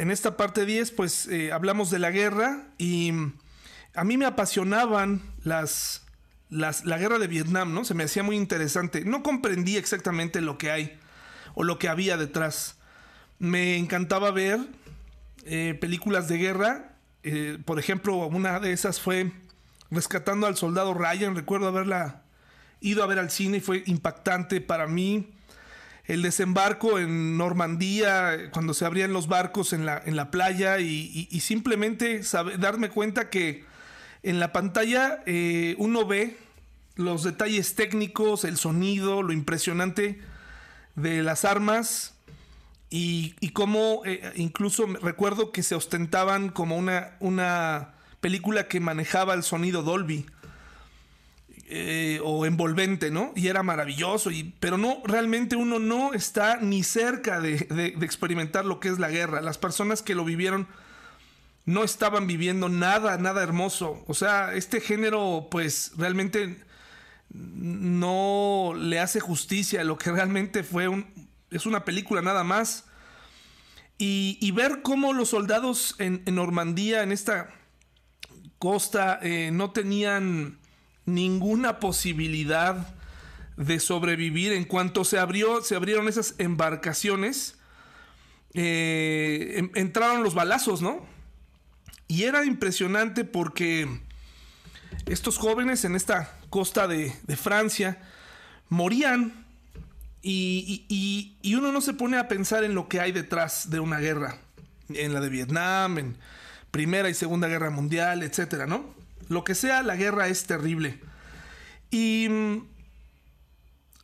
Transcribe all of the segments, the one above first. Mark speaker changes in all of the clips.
Speaker 1: En esta parte 10, pues eh, hablamos de la guerra y a mí me apasionaban las, las, la guerra de Vietnam, ¿no? Se me hacía muy interesante. No comprendí exactamente lo que hay o lo que había detrás. Me encantaba ver eh, películas de guerra. Eh, por ejemplo, una de esas fue Rescatando al Soldado Ryan. Recuerdo haberla ido a ver al cine y fue impactante para mí. El desembarco en Normandía, cuando se abrían los barcos en la, en la playa y, simplemente darme cuenta que en la pantalla eh, uno ve los detalles técnicos, el sonido, lo impresionante de las armas y, cómo eh, incluso recuerdo que se ostentaban como una, una película que manejaba el sonido Dolby. Eh, o envolvente, ¿no? Y era maravilloso, y, pero no, realmente uno no está ni cerca de, experimentar lo que es la guerra. Las personas que lo vivieron no estaban viviendo nada, nada hermoso. O sea, este género, pues realmente no le hace justicia a lo que realmente fue un, es una película nada más. Y, ver cómo los soldados en, Normandía, en esta costa, eh, no tenían ninguna posibilidad de sobrevivir. En cuanto se abrió, se abrieron esas embarcaciones, eh, entraron los balazos, ¿no? Y era impresionante porque estos jóvenes en esta costa de, Francia morían y, uno no se pone a pensar en lo que hay detrás de una guerra, en la de Vietnam, en Primera y Segunda Guerra Mundial, etcétera, ¿no? Lo que sea, la guerra es terrible. Y mm,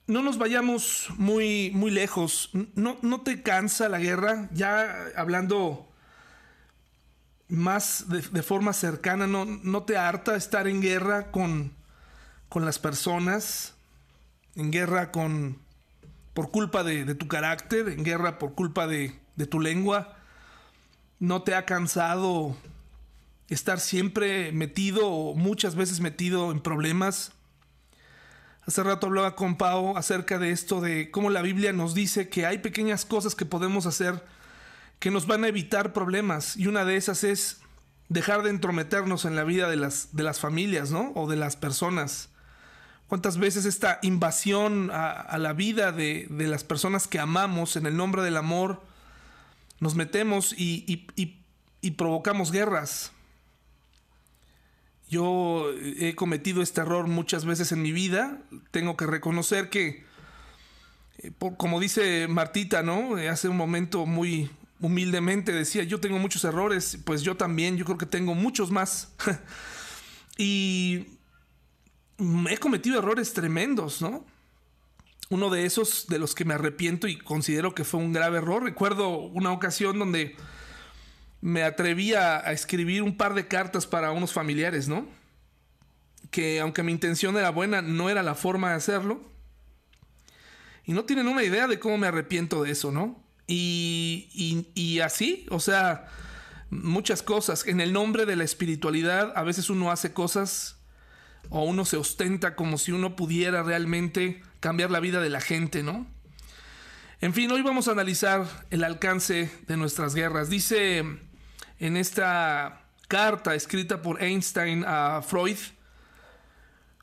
Speaker 1: no nos vayamos muy, muy lejos. ¿No, ¿No te cansa la guerra? Ya hablando más de, forma cercana, ¿no, ¿no te harta estar en guerra con, con las personas? En guerra con por culpa de, tu carácter, en guerra por culpa de, de tu lengua. ¿No te ha cansado estar siempre metido o muchas veces metido en problemas? Hace rato hablaba con Pau acerca de esto, de cómo la Biblia nos dice que hay pequeñas cosas que podemos hacer que nos van a evitar problemas. Y una de esas es dejar de entrometernos en la vida de las, de las familias, ¿no? O de las personas. ¿Cuántas veces esta invasión a, la vida de, las personas que amamos en el nombre del amor nos metemos y, y provocamos guerras? Yo he cometido este error muchas veces en mi vida. Tengo que reconocer que, eh, como dice Martita, ¿no? Eh, hace un momento muy, humildemente decía, yo tengo muchos errores, pues yo también, yo creo que tengo muchos más. y he cometido errores tremendos, ¿no? Uno de esos de los que me arrepiento y considero que fue un grave error. Recuerdo una ocasión donde me atreví a, escribir un par de cartas para unos familiares, ¿no? Que aunque mi intención era buena, no era la forma de hacerlo. Y no tienen una idea de cómo me arrepiento de eso, ¿no? Y, así, o sea, muchas cosas. En el nombre de la espiritualidad, a veces uno hace cosas o uno se ostenta como si uno pudiera realmente cambiar la vida de la gente, ¿no? En fin, hoy vamos a analizar el alcance de nuestras guerras. Dice en esta carta escrita por Einstein a Freud,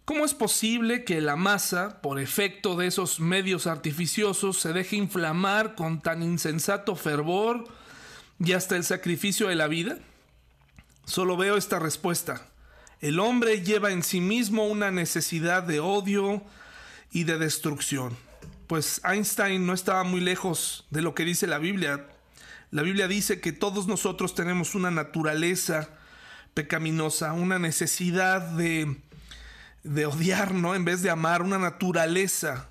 Speaker 1: ¿Cómo es posible que la masa, por efecto de esos medios artificiosos, se deje inflamar con tan insensato fervor y hasta el sacrificio de la vida? Solo veo esta respuesta. El hombre lleva en sí mismo una necesidad de odio y de destrucción. Pues Einstein no estaba muy lejos de lo que dice la Biblia. La Biblia dice que todos nosotros tenemos una naturaleza pecaminosa, una necesidad de de odiar, ¿no? En vez de amar, una naturaleza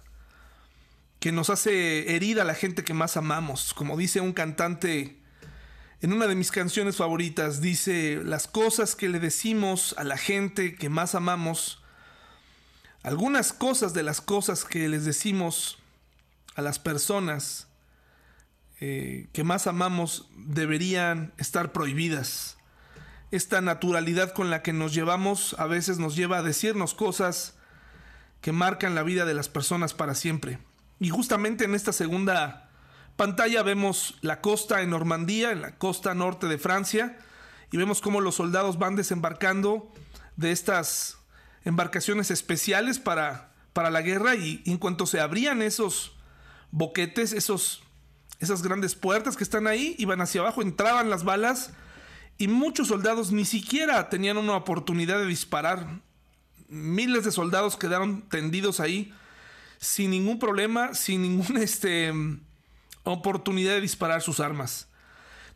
Speaker 1: que nos hace herir a la gente que más amamos. Como dice un cantante en una de mis canciones favoritas, dice, las cosas que le decimos a la gente que más amamos, algunas cosas de las cosas que les decimos a las personas eh, que más amamos deberían estar prohibidas esta naturalidad con la que nos llevamos a veces nos lleva a decirnos cosas que marcan la vida de las personas para siempre. Y justamente en esta segunda pantalla vemos la costa en Normandía, en la costa norte de Francia, y vemos cómo los soldados van desembarcando de estas embarcaciones especiales para, para la guerra y en cuanto se abrían esos boquetes, esos, esas grandes puertas que están ahí, iban hacia abajo, entraban las balas y muchos soldados ni siquiera tenían una oportunidad de disparar. Miles de soldados quedaron tendidos ahí sin ningún problema, sin ninguna este, oportunidad de disparar sus armas.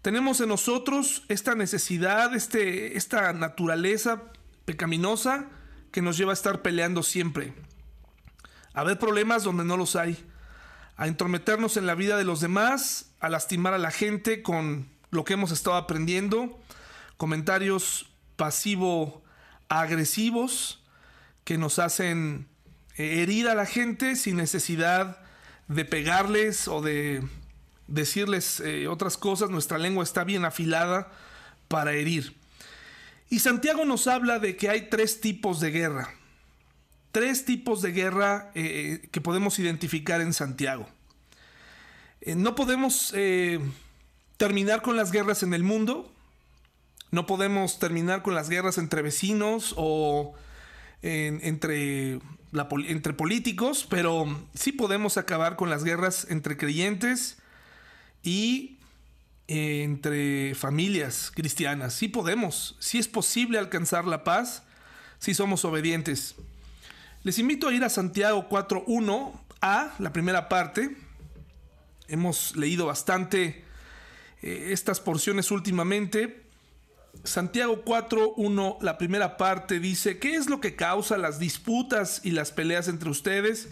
Speaker 1: Tenemos en nosotros esta necesidad, este, esta naturaleza pecaminosa que nos lleva a estar peleando siempre. A ver problemas donde no los hay. A entrometernos en la vida de los demás, a lastimar a la gente con lo que hemos estado aprendiendo. Comentarios pasivo-agresivos que nos hacen eh, herir a la gente sin necesidad de pegarles o de decirles eh, otras cosas. Nuestra lengua está bien afilada para herir. Y Santiago nos habla de que hay tres tipos de guerra. Tres tipos de guerra eh, que podemos identificar en Santiago. no podemos terminar con las guerras en el mundo. No podemos terminar con las guerras entre vecinos o entre entre políticos, pero sí podemos acabar con las guerras entre creyentes y eh, entre familias cristianas. Sí podemos, sí es posible alcanzar la paz si somos obedientes. Les invito a ir a Santiago 4.1a, la primera parte. Hemos leído bastante eh, estas porciones últimamente, Santiago 4.1, la primera parte dice, ¿qué es lo que causa las disputas y las peleas entre ustedes?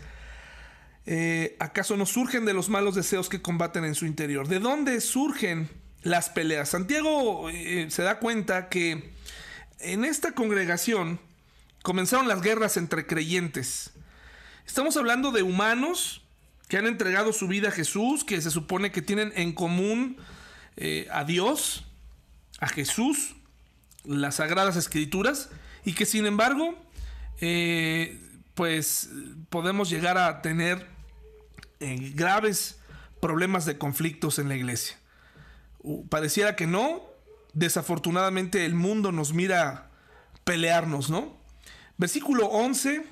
Speaker 1: Eh, ¿Acaso no surgen de los malos deseos que combaten en su interior? ¿De dónde surgen las peleas? Santiago eh, se da cuenta que en esta congregación comenzaron las guerras entre creyentes. Estamos hablando de humanos que han entregado su vida a Jesús, que se supone que tienen en común eh, a Dios, a Jesús, las sagradas escrituras, y que sin embargo, eh, pues podemos llegar a tener eh, graves problemas de conflictos en la iglesia. pareciera que no, desafortunadamente el mundo nos mira pelearnos, ¿no? Versículo 11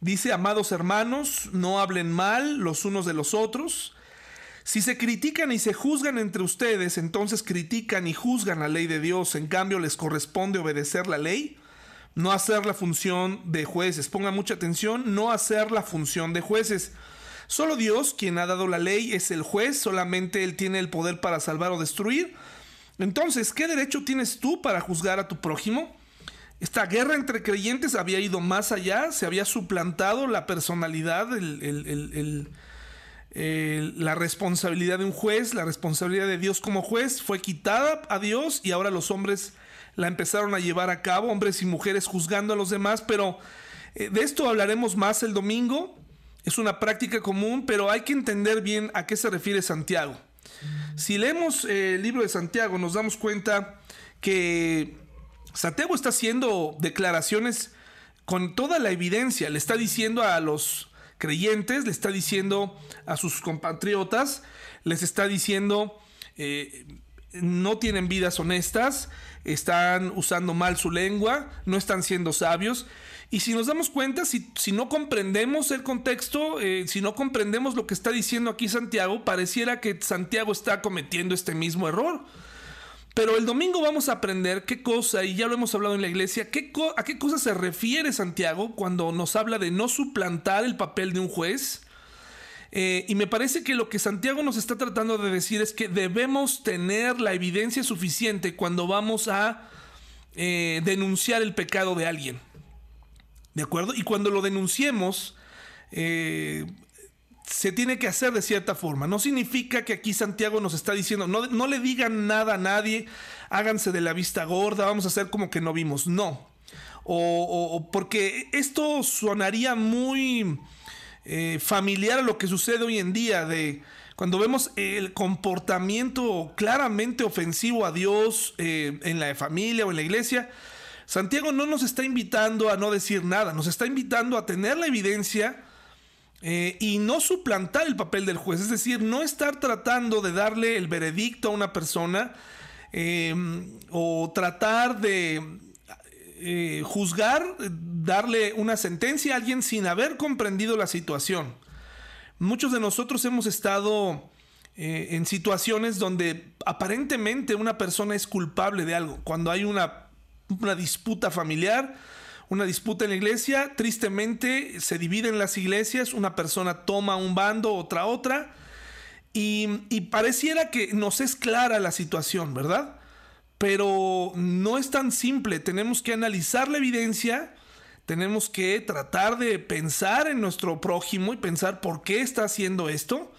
Speaker 1: dice, amados hermanos, no hablen mal los unos de los otros, si se critican y se juzgan entre ustedes, entonces critican y juzgan la ley de Dios. En cambio, les corresponde obedecer la ley, no hacer la función de jueces. Pongan mucha atención, no hacer la función de jueces. Solo Dios, quien ha dado la ley, es el juez, solamente Él tiene el poder para salvar o destruir. Entonces, ¿qué derecho tienes tú para juzgar a tu prójimo? Esta guerra entre creyentes había ido más allá, se había suplantado la personalidad, la responsabilidad de un juez, la responsabilidad de Dios como juez fue quitada a Dios y ahora los hombres la empezaron a llevar a cabo, hombres y mujeres juzgando a los demás, pero eh, de esto hablaremos más el domingo. Es una práctica común, pero hay que entender bien a qué se refiere Santiago. Si leemos eh, el libro de Santiago, nos damos cuenta que Santiago está haciendo declaraciones con toda la evidencia. Le está diciendo a los creyentes, le está diciendo a sus compatriotas, les está diciendo, eh, no tienen vidas honestas, están usando mal su lengua, no están siendo sabios. Y si nos damos cuenta, si, si no comprendemos el contexto, eh, si no comprendemos lo que está diciendo aquí Santiago, pareciera que Santiago está cometiendo este mismo error. Pero el domingo vamos a aprender qué cosa, y ya lo hemos hablado en la iglesia, qué a qué cosa se refiere Santiago cuando nos habla de no suplantar el papel de un juez. Eh, y me parece que lo que Santiago nos está tratando de decir es que debemos tener la evidencia suficiente cuando vamos a eh, denunciar el pecado de alguien. ¿De acuerdo? Y cuando lo denunciemos, eh, se tiene que hacer de cierta forma. No significa que aquí Santiago nos está diciendo, no, no le digan nada a nadie, háganse de la vista gorda, vamos a hacer como que no vimos. No. O, porque esto sonaría muy eh, familiar a lo que sucede hoy en día, de cuando vemos el comportamiento claramente ofensivo a Dios eh, en la familia o en la iglesia. Santiago no nos está invitando a no decir nada, nos está invitando a tener la evidencia eh, y no suplantar el papel del juez, es decir, no estar tratando de darle el veredicto a una persona em, o tratar de eh, juzgar, darle una sentencia a alguien sin haber comprendido la situación. Muchos de nosotros hemos estado eh, en situaciones donde aparentemente una persona es culpable de algo, cuando hay una, una disputa familiar, una disputa en la iglesia, tristemente se dividen las iglesias, una persona toma un bando, otra otra, y, y, pareciera que nos es clara la situación, ¿verdad? Pero no es tan simple, tenemos que analizar la evidencia, tenemos que tratar de pensar en nuestro prójimo y pensar por qué está haciendo esto,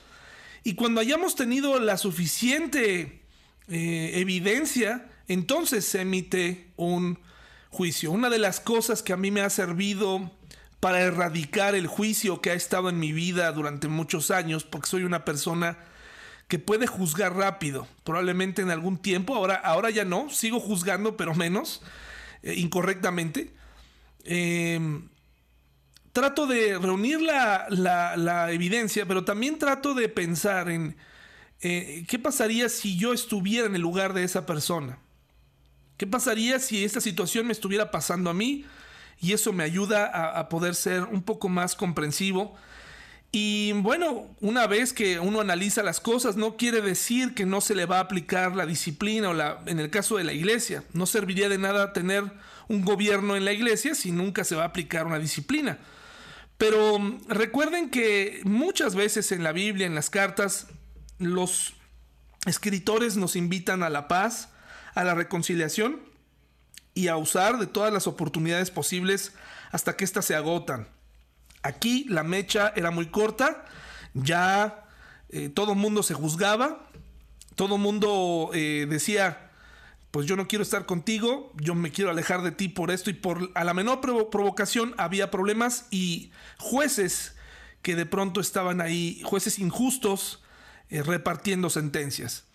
Speaker 1: y cuando hayamos tenido la suficiente eh, evidencia, entonces se emite un juicio. Una de las cosas que a mí me ha servido para erradicar el juicio que ha estado en mi vida durante muchos años, porque soy una persona que puede juzgar rápido, probablemente en algún tiempo, ahora, ahora ya no, sigo juzgando, pero menos, eh, incorrectamente. Em, trato de reunir la, evidencia, pero también trato de pensar en eh, qué pasaría si yo estuviera en el lugar de esa persona. ¿Qué pasaría si esta situación me estuviera pasando a mí? Y eso me ayuda a, poder ser un poco más comprensivo. Y bueno, una vez que uno analiza las cosas, no quiere decir que no se le va a aplicar la disciplina o la, en el caso de la iglesia, no serviría de nada tener un gobierno en la iglesia si nunca se va a aplicar una disciplina. Pero recuerden que muchas veces en la Biblia, en las cartas, los escritores nos invitan a la paz, a la reconciliación y a usar de todas las oportunidades posibles hasta que éstas se agotan. Aquí la mecha era muy corta, ya eh, todo mundo se juzgaba, todo mundo eh, decía, pues yo no quiero estar contigo, yo me quiero alejar de ti por esto y por a la menor provocación había problemas y jueces que de pronto estaban ahí, jueces injustos, eh, repartiendo sentencias.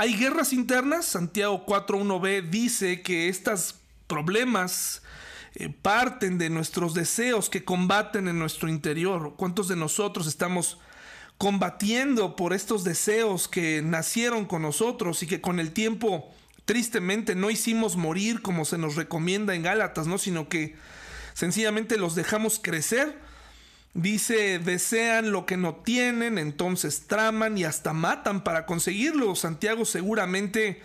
Speaker 1: Hay guerras internas. Santiago 4.1b dice que estos problemas eh, parten de nuestros deseos que combaten en nuestro interior. ¿Cuántos de nosotros estamos combatiendo por estos deseos que nacieron con nosotros y que con el tiempo tristemente no hicimos morir como se nos recomienda en Gálatas, ¿no? Sino que sencillamente los dejamos crecer Dice, desean lo que no tienen, entonces traman y hasta matan para conseguirlo. Santiago seguramente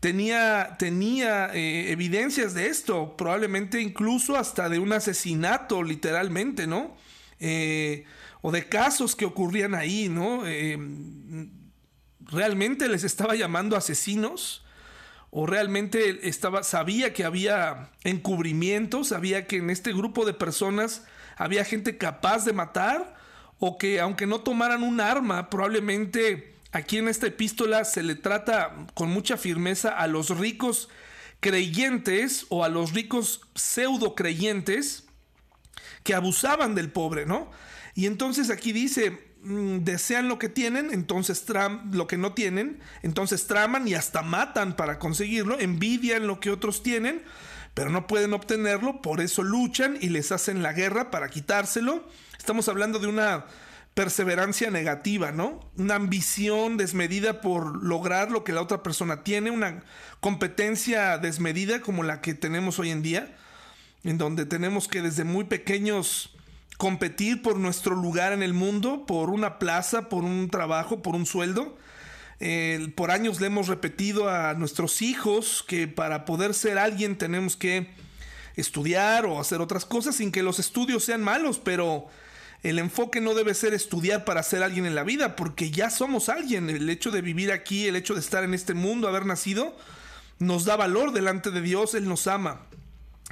Speaker 1: tenía, tenía eh, evidencias de esto, probablemente incluso hasta de un asesinato, literalmente, ¿no? Eh, o de casos que ocurrían ahí, ¿no? Eh, ¿Realmente les estaba llamando asesinos? ¿O realmente estaba, sabía que había encubrimientos? ¿Sabía que en este grupo de personas había gente capaz de matar o que aunque no tomaran un arma, probablemente aquí en esta epístola se le trata con mucha firmeza a los ricos creyentes o a los ricos pseudo creyentes que abusaban del pobre, ¿no? Y entonces aquí dice, mm, desean lo que tienen, entonces tram lo que no tienen, entonces traman y hasta matan para conseguirlo, envidian lo que otros tienen pero no pueden obtenerlo, por eso luchan y les hacen la guerra para quitárselo. Estamos hablando de una perseverancia negativa, ¿no? Una ambición desmedida por lograr lo que la otra persona tiene, una competencia desmedida como la que tenemos hoy en día, en donde tenemos que desde muy pequeños competir por nuestro lugar en el mundo, por una plaza, por un trabajo, por un sueldo por años le hemos repetido a nuestros hijos que para poder ser alguien tenemos que estudiar o hacer otras cosas sin que los estudios sean malos, pero el enfoque no debe ser estudiar para ser alguien en la vida, porque ya somos alguien. El hecho de vivir aquí, el hecho de estar en este mundo, haber nacido, nos da valor delante de Dios, Él nos ama.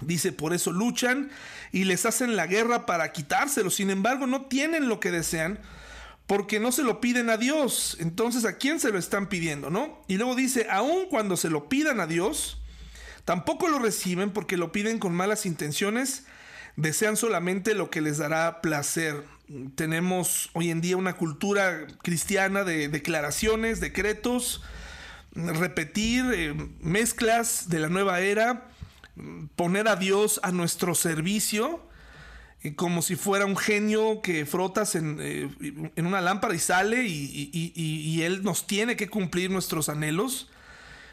Speaker 1: Dice, por eso luchan y les hacen la guerra para quitárselo. Sin embargo, no tienen lo que desean porque no se lo piden a Dios. Entonces, ¿a quién se lo están pidiendo, no? Y luego dice, aun cuando se lo pidan a Dios, tampoco lo reciben porque lo piden con malas intenciones, desean solamente lo que les dará placer. Tenemos hoy en día una cultura cristiana de declaraciones, decretos, repetir eh, mezclas de la nueva era, poner a Dios a nuestro servicio como si fuera un genio que frotas en, eh, una lámpara y sale y, él nos tiene que cumplir nuestros anhelos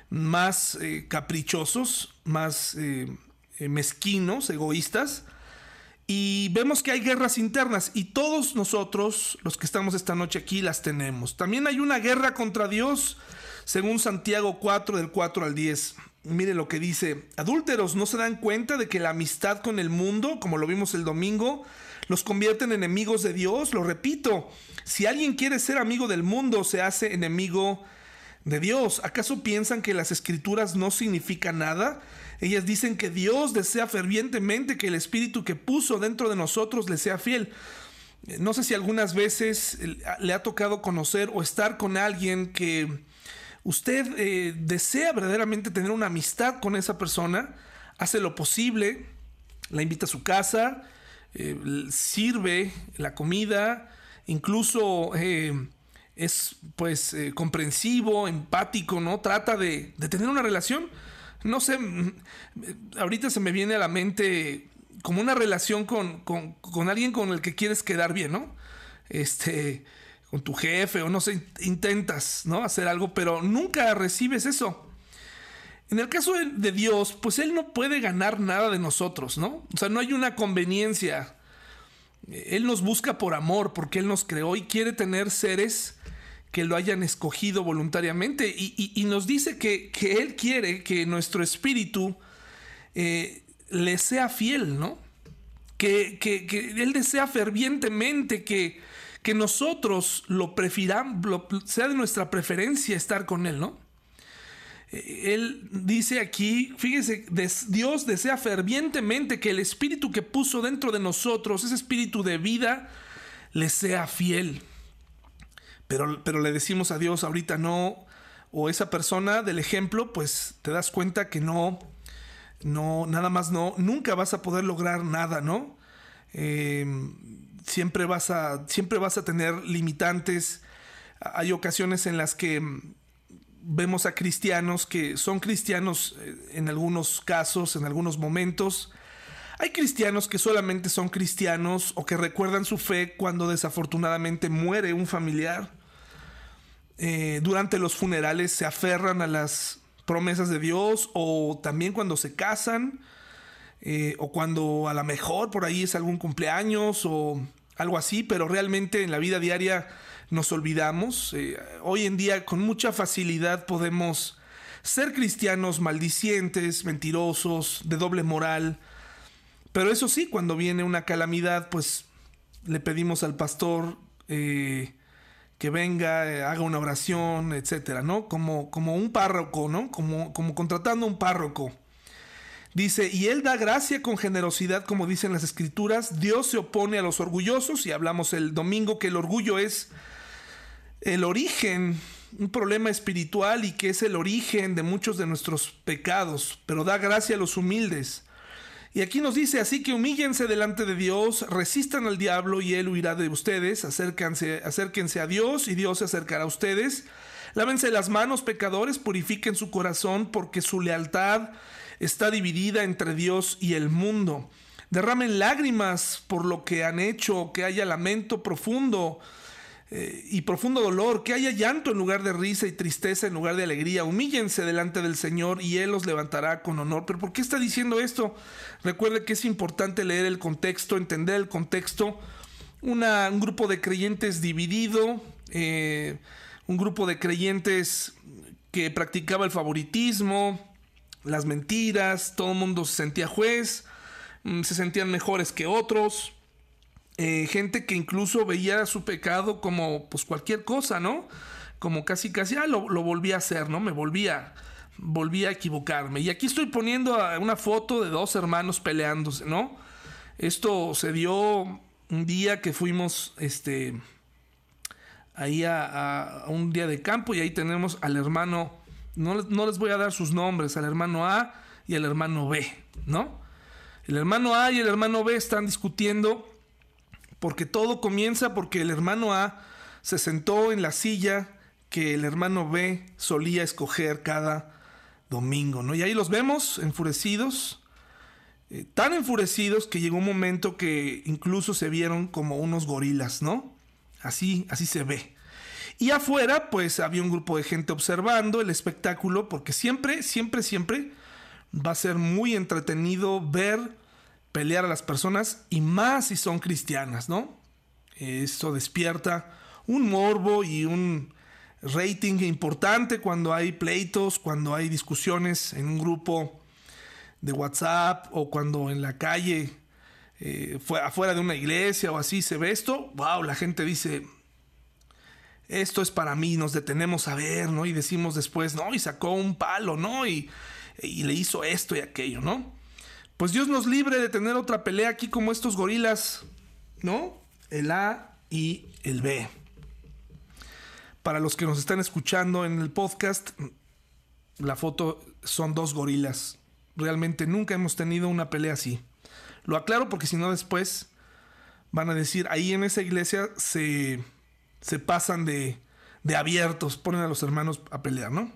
Speaker 1: más eh, caprichosos, más mezquinos, egoístas. Y vemos que hay guerras internas y todos nosotros, los que estamos esta noche aquí, las tenemos. También hay una guerra contra Dios, según Santiago 4 del 4 al 10. Mire lo que dice, adúlteros no se dan cuenta de que la amistad con el mundo, como lo vimos el domingo, los convierte en enemigos de Dios. Lo repito, si alguien quiere ser amigo del mundo, se hace enemigo de Dios. ¿Acaso piensan que las escrituras no significan nada? Ellas dicen que Dios desea fervientemente que el Espíritu que puso dentro de nosotros le sea fiel. No sé si algunas veces le ha tocado conocer o estar con alguien que usted eh, desea verdaderamente tener una amistad con esa persona, hace lo posible, la invita a su casa, eh, sirve la comida, incluso eh, es pues comprensivo, empático, ¿no? Trata de, tener una relación no sé, mm, ahorita se me viene a la mente como una relación con, alguien con el que quieres quedar bien, ¿no? Este, tu jefe o no sé, intentas, ¿no? Hacer algo, pero nunca recibes eso. En el caso de, Dios, pues Él no puede ganar nada de nosotros, ¿no? O sea, no hay una conveniencia. Él nos busca por amor, porque Él nos creó y quiere tener seres que lo hayan escogido voluntariamente y, nos dice que, Él quiere que nuestro espíritu eh, le sea fiel, ¿no? Que, Él desea fervientemente que, que nosotros lo prefiramos, sea de nuestra preferencia estar con Él, ¿no? Eh, él dice aquí, fíjese, Dios desea fervientemente que el espíritu que puso dentro de nosotros, ese espíritu de vida, le sea fiel pero, pero le decimos a Dios ahorita no, o esa persona del ejemplo, pues te das cuenta que no, no, nada más no, nunca vas a poder lograr nada, ¿no? Em, siempre, vas a, siempre vas a tener limitantes. Hay ocasiones en las que vemos a cristianos que son cristianos eh, en algunos casos, en algunos momentos. Hay cristianos que solamente son cristianos o que recuerdan su fe cuando desafortunadamente muere un familiar. Eh, durante los funerales se aferran a las promesas de Dios o también cuando se casan eh, o cuando a lo mejor por ahí es algún cumpleaños o algo así, pero realmente en la vida diaria nos olvidamos. Eh, hoy en día con mucha facilidad podemos ser cristianos maldicientes, mentirosos, de doble moral, pero eso sí, cuando viene una calamidad, pues le pedimos al pastor que venga, eh, haga una oración, etcétera, ¿no? Como, como un párroco, ¿no? Como, como contratando un párroco. Dice, y él da gracia con generosidad, como dicen las escrituras. Dios se opone a los orgullosos, y hablamos el domingo que el orgullo es el origen, un problema espiritual y que es el origen de muchos de nuestros pecados, pero da gracia a los humildes. Y aquí nos dice, así que humíllense delante de Dios, resistan al diablo y él huirá de ustedes, acérquense, acérquense a Dios y Dios se acercará a ustedes. Lávense las manos, pecadores, purifiquen su corazón, porque su lealtad está dividida entre Dios y el mundo. Derramen lágrimas por lo que han hecho, que haya lamento profundo eh, y profundo dolor, que haya llanto en lugar de risa y tristeza en lugar de alegría. Humíllense delante del Señor y Él los levantará con honor. Pero ¿por qué está diciendo esto? Recuerde que es importante leer el contexto, entender el contexto. un grupo de creyentes dividido, eh, un grupo de creyentes que practicaba el favoritismo, las mentiras, todo el mundo se sentía juez, mm, se sentían mejores que otros. Eh, gente que incluso veía su pecado como pues cualquier cosa, ¿no? Como casi casi, ah, lo, lo volví a hacer, ¿no? Me volvía, volví a equivocarme. Y aquí estoy poniendo una foto de dos hermanos peleándose, ¿no? Esto se dio un día que fuimos, este, ahí a, un día de campo y ahí tenemos al hermano, no, les voy a dar sus nombres, al hermano A y al hermano B, ¿no? El hermano A y el hermano B están discutiendo porque todo comienza porque el hermano A se sentó en la silla que el hermano B solía escoger cada domingo, ¿no? Y ahí los vemos enfurecidos, eh, tan enfurecidos que llegó un momento que incluso se vieron como unos gorilas, ¿no? Así, así se ve. Y afuera, pues había un grupo de gente observando el espectáculo, porque siempre, siempre, siempre va a ser muy entretenido ver pelear a las personas y más si son cristianas, ¿no? Esto despierta un morbo y un rating importante cuando hay pleitos, cuando hay discusiones en un grupo de WhatsApp o cuando en la calle, eh, afuera de una iglesia o así se ve esto, wow, la gente dice, esto es para mí, nos detenemos a ver, ¿no? Y decimos después, no, y sacó un palo, ¿no? Y, y le hizo esto y aquello, ¿no? Pues Dios nos libre de tener otra pelea aquí como estos gorilas, ¿no? El A y el B. Para los que nos están escuchando en el podcast, la foto son dos gorilas. Realmente nunca hemos tenido una pelea así. Lo aclaro porque si no después van a decir, ahí en esa iglesia se, se pasan de, de abiertos, ponen a los hermanos a pelear, ¿no?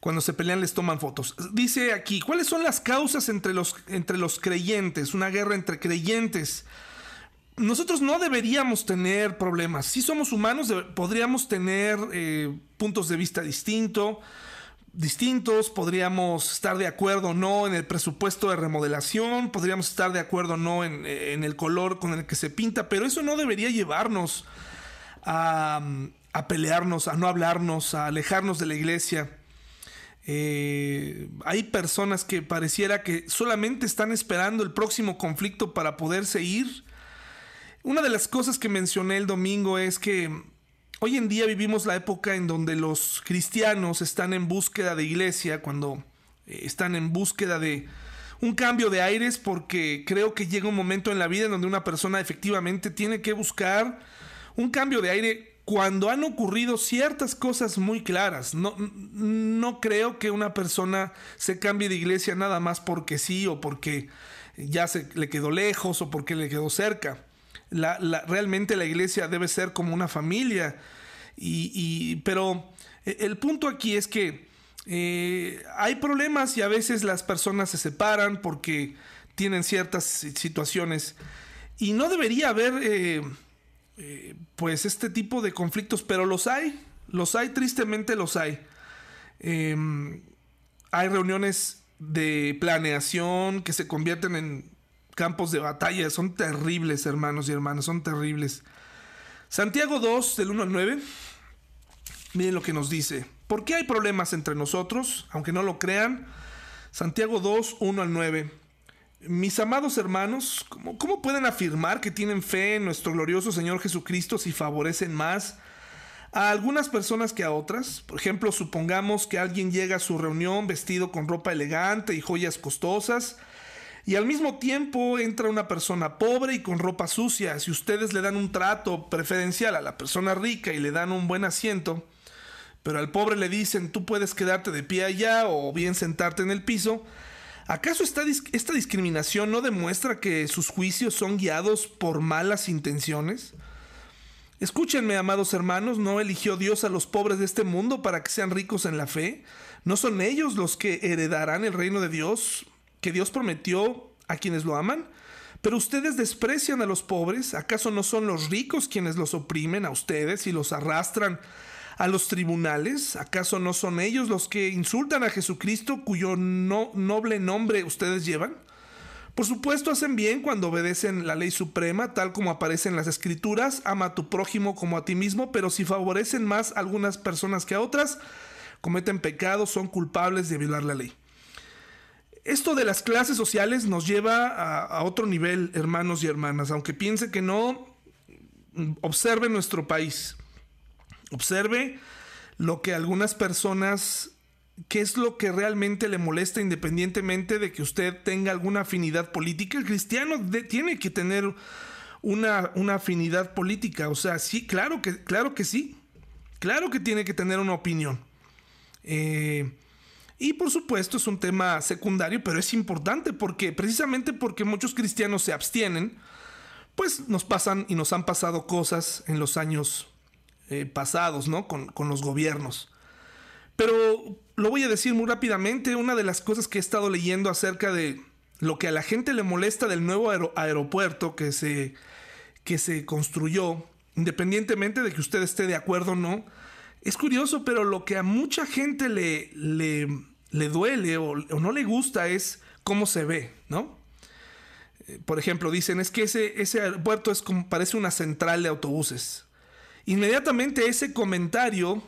Speaker 1: Cuando se pelean les toman fotos. Dice aquí, ¿cuáles son las causas entre los, entre los creyentes? Una guerra entre creyentes. Nosotros no deberíamos tener problemas. Si somos humanos, podríamos tener eh, puntos de vista distintos distintos, podríamos estar de acuerdo o no en el presupuesto de remodelación, podríamos estar de acuerdo o no en, en, el color con el que se pinta, pero eso no debería llevarnos a, pelearnos, a no hablarnos, a alejarnos de la iglesia. Eh, hay personas que pareciera que solamente están esperando el próximo conflicto para poderse ir. Una de las cosas que mencioné el domingo es que Hoy en día vivimos la época en donde los cristianos están en búsqueda de iglesia, cuando eh, están en búsqueda de un cambio de aires, porque creo que llega un momento en la vida en donde una persona efectivamente tiene que buscar un cambio de aire cuando han ocurrido ciertas cosas muy claras. No, no creo que una persona se cambie de iglesia nada más porque sí o porque ya se le quedó lejos o porque le quedó cerca. La, realmente la iglesia debe ser como una familia. Y, pero e, el punto aquí es que eh, hay problemas y a veces las personas se separan porque tienen ciertas situaciones. Y no debería haber eh, eh, pues este tipo de conflictos, pero los hay. Los hay, tristemente los hay. Em, hay reuniones de planeación que se convierten en campos de batalla son terribles, hermanos y hermanas, son terribles. Santiago 2, del 1 al 9, miren lo que nos dice. ¿Por qué hay problemas entre nosotros? Aunque no lo crean. Santiago 2, 1 al 9. Mis amados hermanos, ¿cómo, ¿cómo, pueden afirmar que tienen fe en nuestro glorioso Señor Jesucristo si favorecen más a algunas personas que a otras? Por ejemplo, supongamos que alguien llega a su reunión vestido con ropa elegante y joyas costosas y al mismo tiempo entra una persona pobre y con ropa sucia. Si ustedes le dan un trato preferencial a la persona rica y le dan un buen asiento, pero al pobre le dicen tú puedes quedarte de pie allá o bien sentarte en el piso, ¿acaso esta, discriminación no demuestra que sus juicios son guiados por malas intenciones? Escúchenme, amados hermanos, ¿no eligió Dios a los pobres de este mundo para que sean ricos en la fe? ¿No son ellos los que heredarán el reino de Dios? que Dios prometió a quienes lo aman? Pero ustedes desprecian a los pobres, ¿acaso no son los ricos quienes los oprimen a ustedes y los arrastran a los tribunales? ¿Acaso no son ellos los que insultan a Jesucristo cuyo no, noble nombre ustedes llevan? Por supuesto hacen bien cuando obedecen la ley suprema, tal como aparece en las escrituras, ama a tu prójimo como a ti mismo, pero si favorecen más a algunas personas que a otras, cometen pecados, son culpables de violar la ley. Esto de las clases sociales nos lleva a, otro nivel, hermanos y hermanas, aunque piense que no, observe nuestro país, observe lo que algunas personas, qué es lo que realmente le molesta independientemente de que usted tenga alguna afinidad política. El cristiano tiene que tener una, una, afinidad política, o sea, sí, claro que, claro que sí, claro que tiene que tener una opinión. Eh, y por supuesto es un tema secundario, pero es importante porque precisamente porque muchos cristianos se abstienen, pues nos pasan y nos han pasado cosas en los años eh, pasados, ¿no? Con, con los gobiernos. Pero lo voy a decir muy rápidamente, una de las cosas que he estado leyendo acerca de lo que a la gente le molesta del nuevo aeropuerto que se, que se construyó, independientemente de que usted esté de acuerdo o no, es curioso, pero lo que a mucha gente le, le, le duele o, no le gusta es cómo se ve, ¿no? Eh, por ejemplo, dicen, es que ese, ese aeropuerto es parece una central de autobuses. Inmediatamente ese comentario,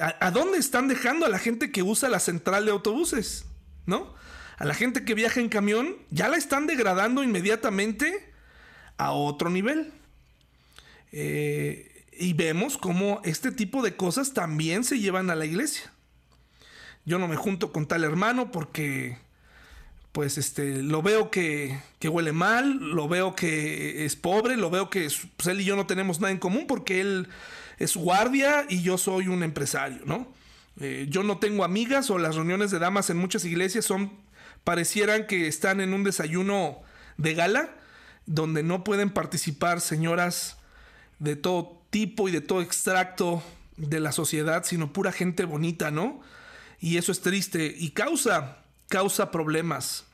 Speaker 1: ¿a, ¿a, dónde están dejando a la gente que usa la central de autobuses? ¿No? A la gente que viaja en camión, ya la están degradando inmediatamente a otro nivel. Eh, y vemos cómo este tipo de cosas también se llevan a la iglesia. Yo no me junto con tal hermano porque pues este lo veo que, que huele mal, lo veo que es pobre, lo veo que pues, él y yo no tenemos nada en común porque él es guardia y yo soy un empresario, ¿no? Eh, yo no tengo amigas o las reuniones de damas en muchas iglesias son parecieran que están en un desayuno de gala donde no pueden participar señoras de todo tipo y de todo extracto de la sociedad, sino pura gente bonita, ¿no? Y eso es triste y causa, causa problemas.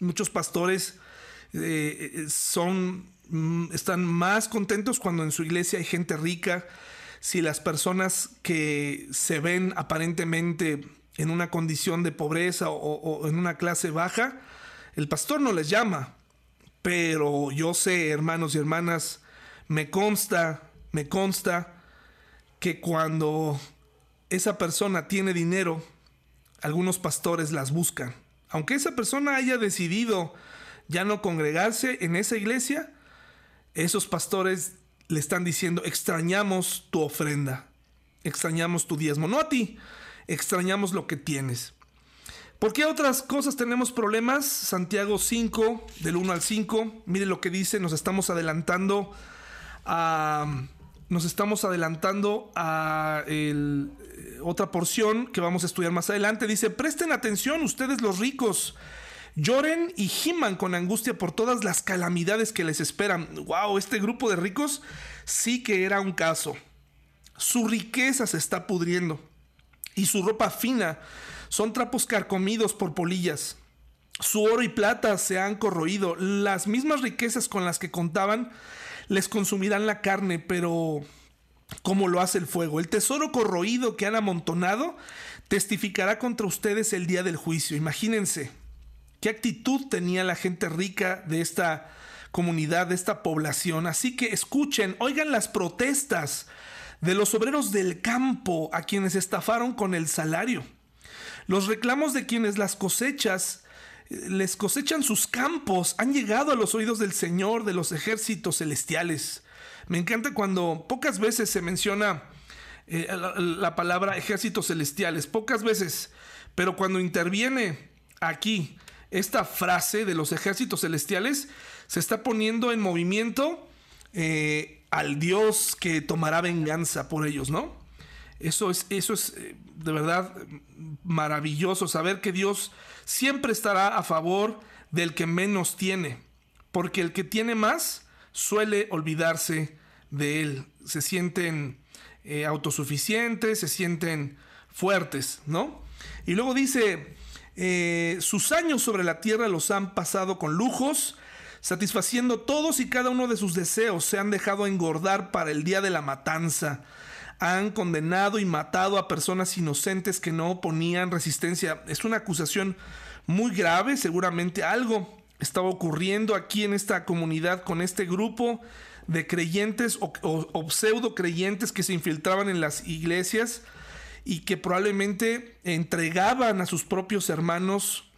Speaker 1: Muchos pastores eh, son, mm, están más contentos cuando en su iglesia hay gente rica. Si las personas que se ven aparentemente en una condición de pobreza o, o en una clase baja, el pastor no les llama. Pero yo sé, hermanos y hermanas, me consta me consta que cuando esa persona tiene dinero, algunos pastores las buscan. Aunque esa persona haya decidido ya no congregarse en esa iglesia, esos pastores le están diciendo, extrañamos tu ofrenda, extrañamos tu diezmo, no a ti, extrañamos lo que tienes. ¿Por qué otras cosas tenemos problemas? Santiago 5, del 1 al 5, mire lo que dice, nos estamos adelantando a nos estamos adelantando a el, otra porción que vamos a estudiar más adelante. Dice, presten atención ustedes los ricos. Lloren y giman con angustia por todas las calamidades que les esperan. Wow, este grupo de ricos sí que era un caso. Su riqueza se está pudriendo y su ropa fina son trapos carcomidos por polillas. Su oro y plata se han corroído. Las mismas riquezas con las que contaban les consumirán la carne, pero como lo hace el fuego. El tesoro corroído que han amontonado testificará contra ustedes el día del juicio. Imagínense qué actitud tenía la gente rica de esta comunidad, de esta población. Así que escuchen, oigan las protestas de los obreros del campo a quienes estafaron con el salario. Los reclamos de quienes las cosechas les cosechan sus campos, han llegado a los oídos del Señor de los ejércitos celestiales. Me encanta cuando pocas veces se menciona eh, la, palabra ejércitos celestiales, pocas veces, pero cuando interviene aquí esta frase de los ejércitos celestiales, se está poniendo en movimiento eh, al Dios que tomará venganza por ellos, ¿no? Eso es, eso es eh, de verdad maravilloso, saber que Dios siempre estará a favor del que menos tiene, porque el que tiene más suele olvidarse de él, se sienten eh, autosuficientes, se sienten fuertes, ¿no? Y luego dice, eh, sus años sobre la tierra los han pasado con lujos, satisfaciendo todos y cada uno de sus deseos, se han dejado engordar para el día de la matanza han condenado y matado a personas inocentes que no ponían resistencia. Es una acusación muy grave, seguramente algo estaba ocurriendo aquí en esta comunidad con este grupo de creyentes o, pseudo creyentes que se infiltraban en las iglesias y que probablemente entregaban a sus propios hermanos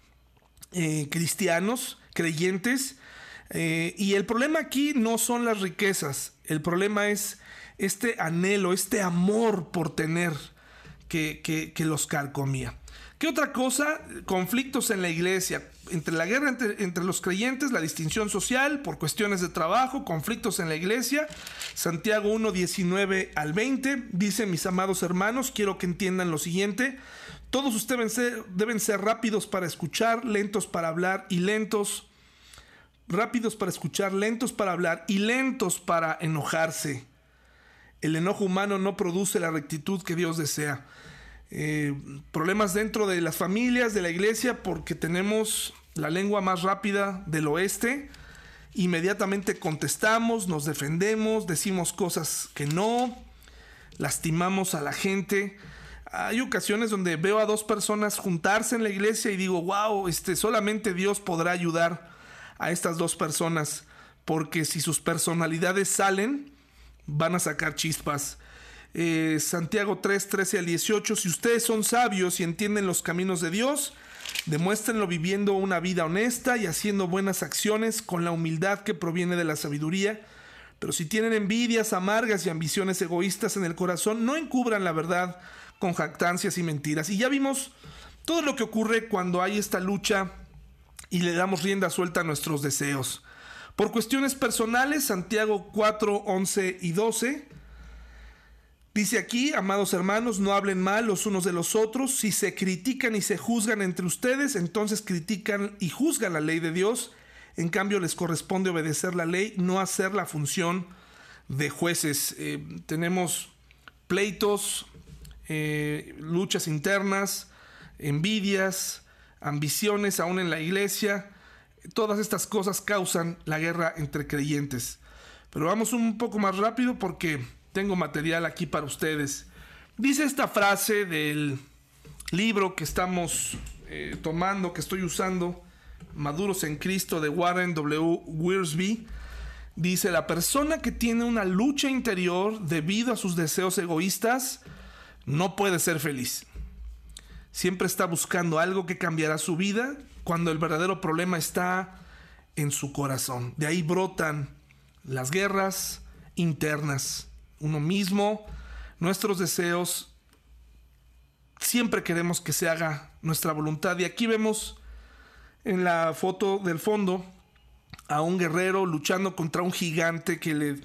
Speaker 1: eh, cristianos, creyentes. Eh, y el problema aquí no son las riquezas, el problema es este anhelo, este amor por tener que, los carcomía. ¿Qué otra cosa? Conflictos en la iglesia. Entre la guerra entre, los creyentes, la distinción social por cuestiones de trabajo, conflictos en la iglesia. Santiago 1, 19 al 20 dice, mis amados hermanos, quiero que entiendan lo siguiente. Todos ustedes deben ser, deben ser rápidos para escuchar, lentos para hablar y lentos, rápidos para escuchar, lentos para hablar y lentos para enojarse el enojo humano no produce la rectitud que Dios desea. Eh, problemas dentro de las familias, de la iglesia, porque tenemos la lengua más rápida del oeste. Inmediatamente contestamos, nos defendemos, decimos cosas que no, lastimamos a la gente. Hay ocasiones donde veo a dos personas juntarse en la iglesia y digo, wow, este, solamente Dios podrá ayudar a estas dos personas, porque si sus personalidades salen, van a sacar chispas. Eh, Santiago 3, 13 al 18, si ustedes son sabios y entienden los caminos de Dios, demuéstrenlo viviendo una vida honesta y haciendo buenas acciones con la humildad que proviene de la sabiduría. Pero si tienen envidias amargas y ambiciones egoístas en el corazón, no encubran la verdad con jactancias y mentiras. Y ya vimos todo lo que ocurre cuando hay esta lucha y le damos rienda suelta a nuestros deseos. Por cuestiones personales, Santiago 4, 11 y 12 Dice aquí, amados hermanos, no hablen mal los unos de los otros. Si se critican y se juzgan entre ustedes, entonces critican y juzgan la ley de Dios. En cambio, les corresponde obedecer la ley, no hacer la función de jueces. Eh, tenemos pleitos, eh, luchas internas, envidias, ambiciones aún en la iglesia. Todas estas cosas causan la guerra entre creyentes. Pero vamos un poco más rápido porque tengo material aquí para ustedes. Dice esta frase del libro que estamos eh, tomando, que estoy usando, Maduros en Cristo de Warren W. Wiersbe. Dice, la persona que tiene una lucha interior debido a sus deseos egoístas no puede ser feliz. Siempre está buscando algo que cambiará su vida cuando el verdadero problema está en su corazón. De ahí brotan las guerras internas uno mismo, nuestros deseos. Siempre queremos que se haga nuestra voluntad. Y aquí vemos en la foto del fondo a un guerrero luchando contra un gigante que le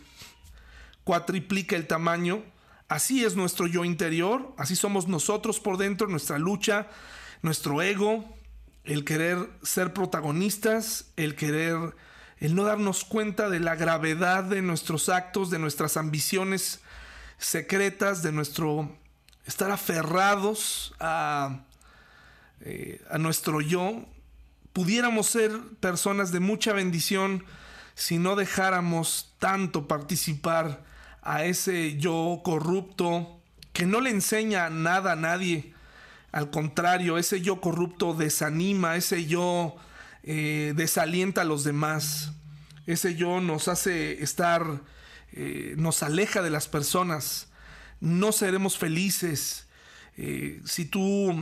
Speaker 1: cuatriplica el tamaño. Así es nuestro yo interior, así somos nosotros por dentro, nuestra lucha, nuestro ego, el querer ser protagonistas, el querer el no darnos cuenta de la gravedad de nuestros actos, de nuestras ambiciones secretas, de nuestro estar aferrados a, eh, a nuestro yo, pudiéramos ser personas de mucha bendición si no dejáramos tanto participar a ese yo corrupto que no le enseña nada a nadie. Al contrario, ese yo corrupto desanima, ese yo eh, desalienta a los demás. Ese yo nos hace estar, eh, nos aleja de las personas. No seremos felices. Eh, si tú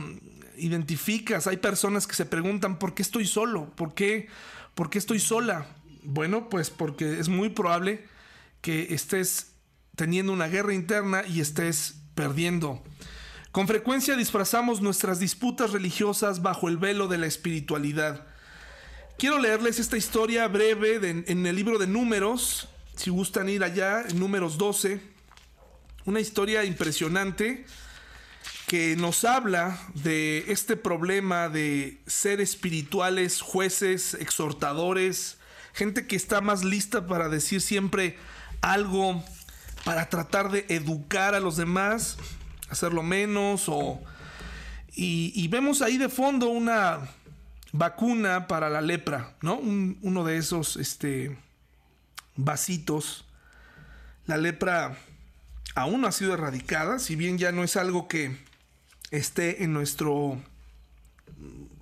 Speaker 1: identificas, hay personas que se preguntan, ¿por qué estoy solo? ¿Por qué, ¿Por qué estoy sola? Bueno, pues porque es muy probable que estés teniendo una guerra interna y estés perdiendo. Con frecuencia disfrazamos nuestras disputas religiosas bajo el velo de la espiritualidad. Quiero leerles esta historia breve en el libro de números, si gustan ir allá, en números 12. Una historia impresionante que nos habla de este problema de ser espirituales, jueces, exhortadores, gente que está más lista para decir siempre algo, para tratar de educar a los demás, hacerlo menos, o... y vemos ahí de fondo una vacuna para la lepra, ¿no? uno de esos este, vasitos. La lepra aún no ha sido erradicada, si bien ya no es algo que esté en nuestro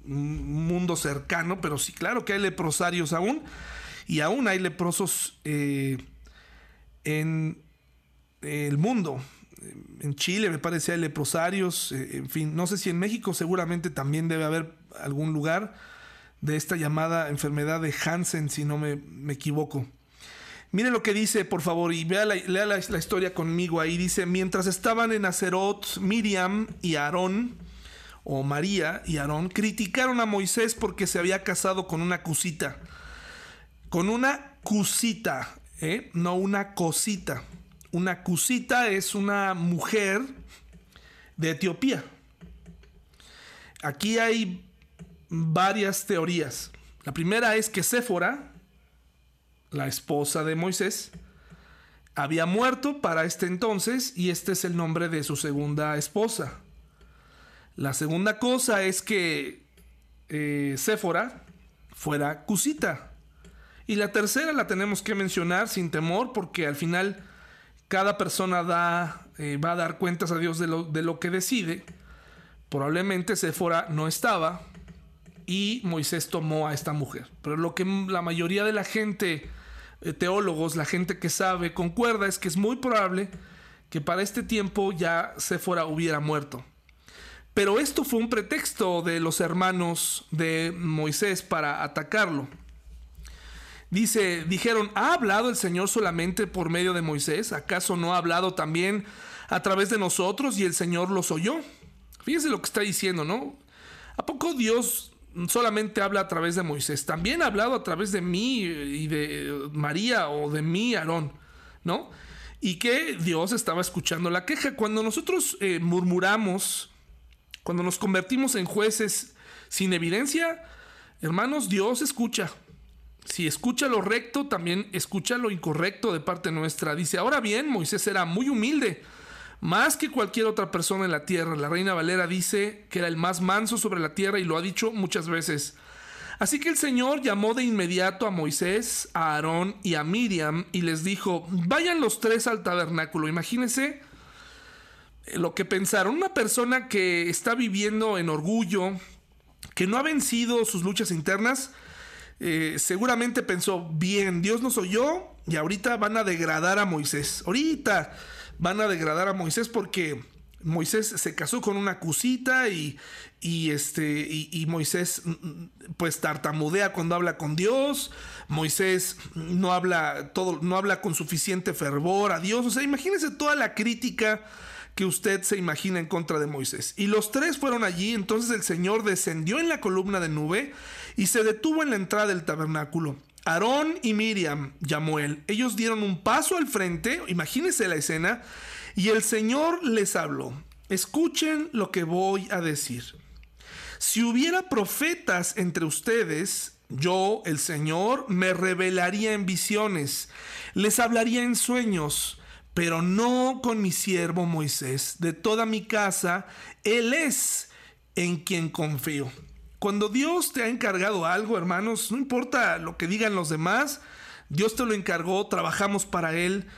Speaker 1: mundo cercano, pero sí, claro que hay leprosarios aún, y aún hay leprosos eh, en el mundo. En Chile me parece hay leprosarios, eh, en fin, no sé si en México seguramente también debe haber algún lugar de esta llamada enfermedad de Hansen, si no me, equivoco. Mire lo que dice, por favor, y vea la, lea la, historia conmigo ahí. Dice, mientras estaban en Acerot, Miriam y Aarón, o María y Aarón, criticaron a Moisés porque se había casado con una cusita. Con una cusita, ¿eh? no una cosita. Una cusita es una mujer de Etiopía. Aquí hay varias teorías. La primera es que Séfora, la esposa de Moisés, había muerto para este entonces y este es el nombre de su segunda esposa. La segunda cosa es que eh, Séfora fuera Cusita. Y la tercera la tenemos que mencionar sin temor porque al final cada persona da, eh, va a dar cuentas a Dios de lo, de lo que decide. Probablemente Séfora no estaba y Moisés tomó a esta mujer. Pero lo que la mayoría de la gente, eh, teólogos, la gente que sabe, concuerda es que es muy probable que para este tiempo ya Séfora hubiera muerto. Pero esto fue un pretexto de los hermanos de Moisés para atacarlo. Dice, dijeron, ¿ha hablado el Señor solamente por medio de Moisés? ¿Acaso no ha hablado también a través de nosotros y el Señor los oyó? Fíjense lo que está diciendo, ¿no? ¿A poco Dios solamente habla a través de Moisés? También ha hablado a través de mí y de María o de mí, Aarón, ¿no? Y que Dios estaba escuchando la queja. Cuando nosotros eh, murmuramos, cuando nos convertimos en jueces sin evidencia, hermanos, Dios escucha. Si escucha lo recto, también escucha lo incorrecto de parte nuestra. Dice, ahora bien, Moisés era muy humilde, más que cualquier otra persona en la tierra. La reina Valera dice que era el más manso sobre la tierra y lo ha dicho muchas veces. Así que el Señor llamó de inmediato a Moisés, a Aarón y a Miriam y les dijo, vayan los tres al tabernáculo. Imagínense lo que pensaron. Una persona que está viviendo en orgullo, que no ha vencido sus luchas internas, eh, seguramente pensó, bien, Dios nos oyó y ahorita van a degradar a Moisés. Ahorita van a degradar a Moisés porque Moisés se casó con una cusita y, y este, y, Moisés pues tartamudea cuando habla con Dios. Moisés no habla, todo, no habla con suficiente fervor a Dios. O sea, imagínense toda la crítica que usted se imagina en contra de Moisés. Y los tres fueron allí, entonces el Señor descendió en la columna de nube y se detuvo en la entrada del tabernáculo. Aarón y Miriam, llamó él, ellos dieron un paso al frente, imagínense la escena, y el Señor les habló. Escuchen lo que voy a decir. Si hubiera profetas entre ustedes, yo, el Señor, me revelaría en visiones, les hablaría en sueños pero no con mi siervo Moisés. De toda mi casa, Él es en quien confío. Cuando Dios te ha encargado algo, hermanos, no importa lo que digan los demás, Dios te lo encargó, trabajamos para Él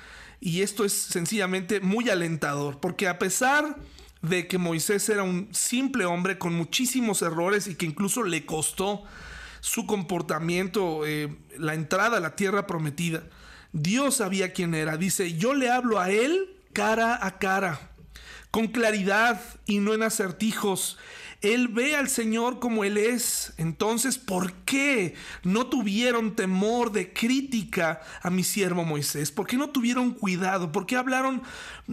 Speaker 1: y esto es sencillamente muy alentador, porque a pesar de que Moisés era un simple hombre con muchísimos errores y que incluso le costó su comportamiento, eh, la entrada a la tierra prometida, Dios sabía quién era. Dice, yo le hablo a él cara a cara, con claridad y no en acertijos. Él ve al Señor como Él es. Entonces, ¿por qué no tuvieron temor de crítica a mi siervo Moisés? ¿Por qué no tuvieron cuidado? ¿Por qué hablaron?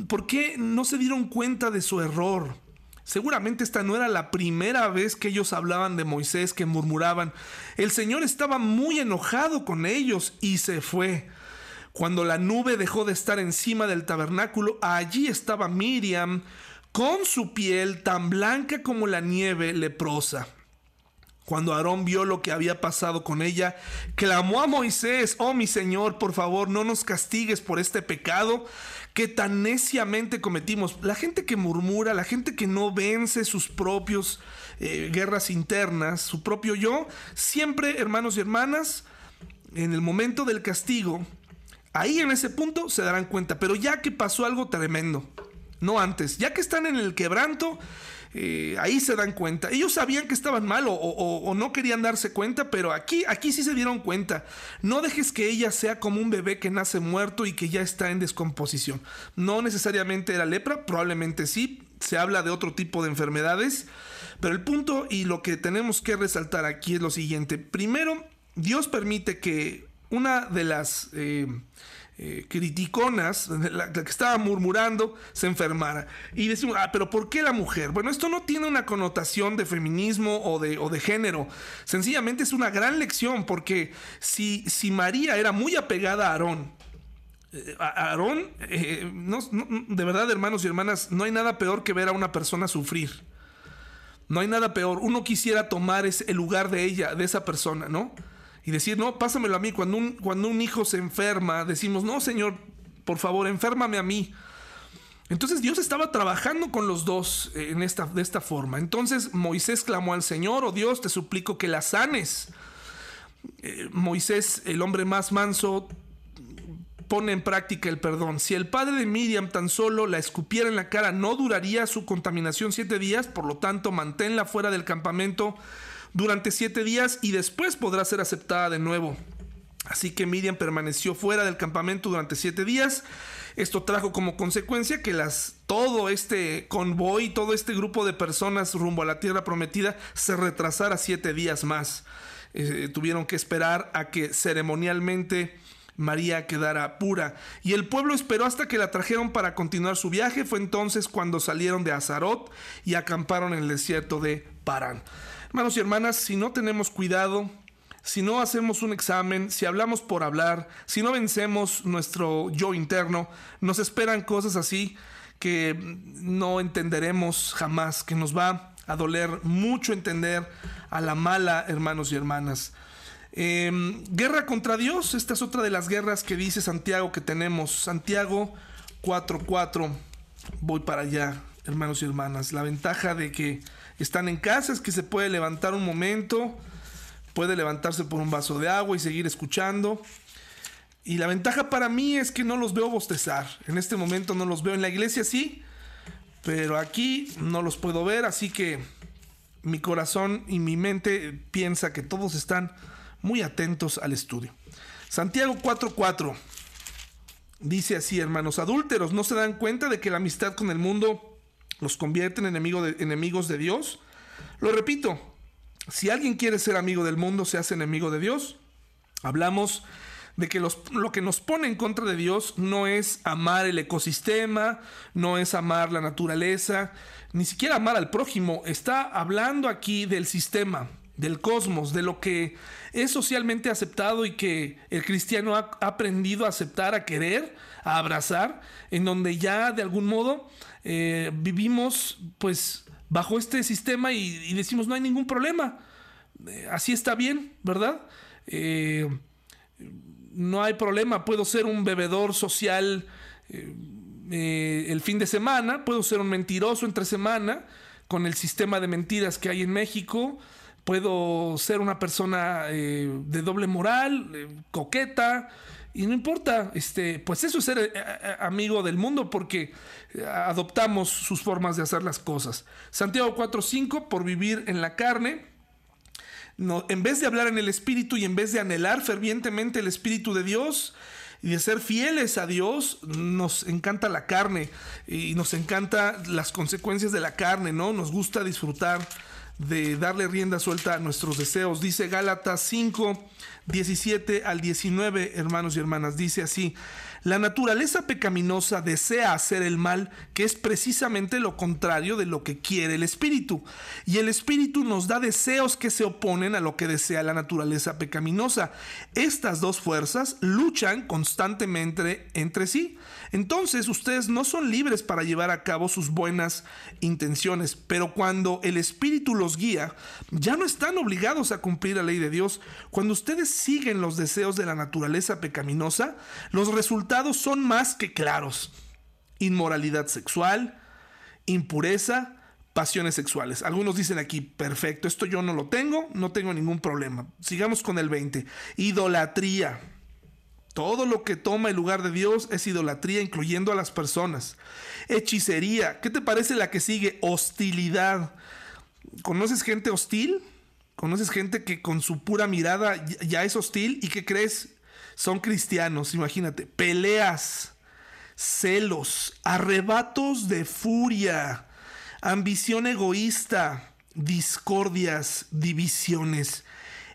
Speaker 1: ¿Por qué no se dieron cuenta de su error? Seguramente esta no era la primera vez que ellos hablaban de Moisés, que murmuraban. El Señor estaba muy enojado con ellos y se fue. Cuando la nube dejó de estar encima del tabernáculo, allí estaba Miriam con su piel tan blanca como la nieve leprosa. Cuando Aarón vio lo que había pasado con ella, clamó a Moisés, oh mi Señor, por favor, no nos castigues por este pecado que tan neciamente cometimos. La gente que murmura, la gente que no vence sus propios eh, guerras internas, su propio yo, siempre, hermanos y hermanas, en el momento del castigo, Ahí en ese punto se darán cuenta, pero ya que pasó algo tremendo, no antes, ya que están en el quebranto, eh, ahí se dan cuenta. Ellos sabían que estaban mal o, no querían darse cuenta, pero aquí, aquí sí se dieron cuenta. No dejes que ella sea como un bebé que nace muerto y que ya está en descomposición. No necesariamente era lepra, probablemente sí. Se habla de otro tipo de enfermedades. Pero el punto y lo que tenemos que resaltar aquí es lo siguiente. Primero, Dios permite que una de las eh, eh, criticonas, la, que estaba murmurando, se enfermara. Y decimos, ah, pero ¿por qué la mujer? Bueno, esto no tiene una connotación de feminismo o de, de género. Sencillamente es una gran lección, porque si, si María era muy apegada a Aarón, eh, Aarón, de verdad, hermanos y hermanas, no hay nada peor que ver a una persona sufrir. No hay nada peor. Uno quisiera tomar ese, el lugar de ella, de esa persona, ¿no? Y decir, no, pásamelo a mí. Cuando un, cuando un hijo se enferma, decimos, no, Señor, por favor, enférmame a mí. Entonces Dios estaba trabajando con los dos en esta, de esta forma. Entonces Moisés clamó al Señor, oh Dios, te suplico que la sanes. eh, Moisés, el hombre más manso, pone en práctica el perdón. Si el padre de Miriam tan solo la escupiera en la cara, no duraría su contaminación siete días, por lo tanto, manténla fuera del campamento durante siete días y después podrá ser aceptada de nuevo. Así que Miriam permaneció fuera del campamento durante siete días. Esto trajo como consecuencia que las, todo este convoy, todo este grupo de personas rumbo a la tierra prometida se retrasara siete días más. Eh, tuvieron que esperar a que ceremonialmente María quedara pura. Y el pueblo esperó hasta que la trajeron para continuar su viaje. Fue entonces cuando salieron de Azarot y acamparon en el desierto de Parán. Hermanos y hermanas, si no tenemos cuidado, si no hacemos un examen, si hablamos por hablar, si no vencemos nuestro yo interno, nos esperan cosas así que no entenderemos jamás, que nos va a doler mucho entender a la mala, hermanos y hermanas. Em, guerra contra Dios, esta es otra de las guerras que dice Santiago que tenemos. Santiago 4.4, voy para allá, hermanos y hermanas. La ventaja de que están en casa es que se puede levantar un momento puede levantarse por un vaso de agua y seguir escuchando. Y la ventaja para mí es que no los veo bostezar. En este momento no los veo en la iglesia, sí, pero aquí no los puedo ver, así que mi corazón y mi mente piensa que todos están muy atentos al estudio. Santiago 4:4 dice así, hermanos adúlteros, ¿no se dan cuenta de que la amistad con el mundo los convierte en enemigos de Dios? Lo repito, si alguien quiere ser amigo del mundo, se hace enemigo de Dios. Hablamos de que lo que nos pone en contra de Dios no es amar el ecosistema, no es amar la naturaleza, ni siquiera amar al prójimo. Está hablando aquí del sistema, del cosmos, de lo que es socialmente aceptado y que el cristiano ha aprendido a aceptar, a querer, a abrazar, en donde ya de algún modo eh, vivimos pues bajo este sistema y, decimos no hay ningún problema. Eh, así está bien, ¿verdad? Eh, no hay problema, puedo ser un bebedor social el fin de semana, puedo ser un mentiroso entre semana con el sistema de mentiras que hay en México, puedo ser una persona de doble moral, coqueta, y no importa, este, pues eso es ser eh, eh, amigo del mundo porque eh, adoptamos sus formas de hacer las cosas. Santiago 4:5, por vivir en la carne, no, en vez de hablar en el Espíritu y en vez de anhelar fervientemente el Espíritu de Dios y de ser fieles a Dios, nos encanta la carne y nos encanta las consecuencias de la carne, ¿no? Nos gusta disfrutar de darle rienda suelta a nuestros deseos. Dice Gálatas 5, 17 al 19, hermanos y hermanas, dice así, la naturaleza pecaminosa desea hacer el mal, que es precisamente lo contrario de lo que quiere el espíritu. Y el espíritu nos da deseos que se oponen a lo que desea la naturaleza pecaminosa. Estas dos fuerzas luchan constantemente entre sí. Entonces ustedes no son libres para llevar a cabo sus buenas intenciones, pero cuando el Espíritu los guía, ya no están obligados a cumplir la ley de Dios. Cuando ustedes siguen los deseos de la naturaleza pecaminosa, los resultados son más que claros. Inmoralidad sexual, impureza, pasiones sexuales. Algunos dicen aquí, perfecto, esto yo no lo tengo, no tengo ningún problema. Sigamos con el 20. Idolatría. Todo lo que toma el lugar de Dios es idolatría, incluyendo a las personas. Hechicería. ¿Qué te parece la que sigue? Hostilidad. ¿Conoces gente hostil? ¿Conoces gente que con su pura mirada ya es hostil? ¿Y qué crees? Son cristianos, imagínate. Peleas, celos, arrebatos de furia, ambición egoísta, discordias, divisiones,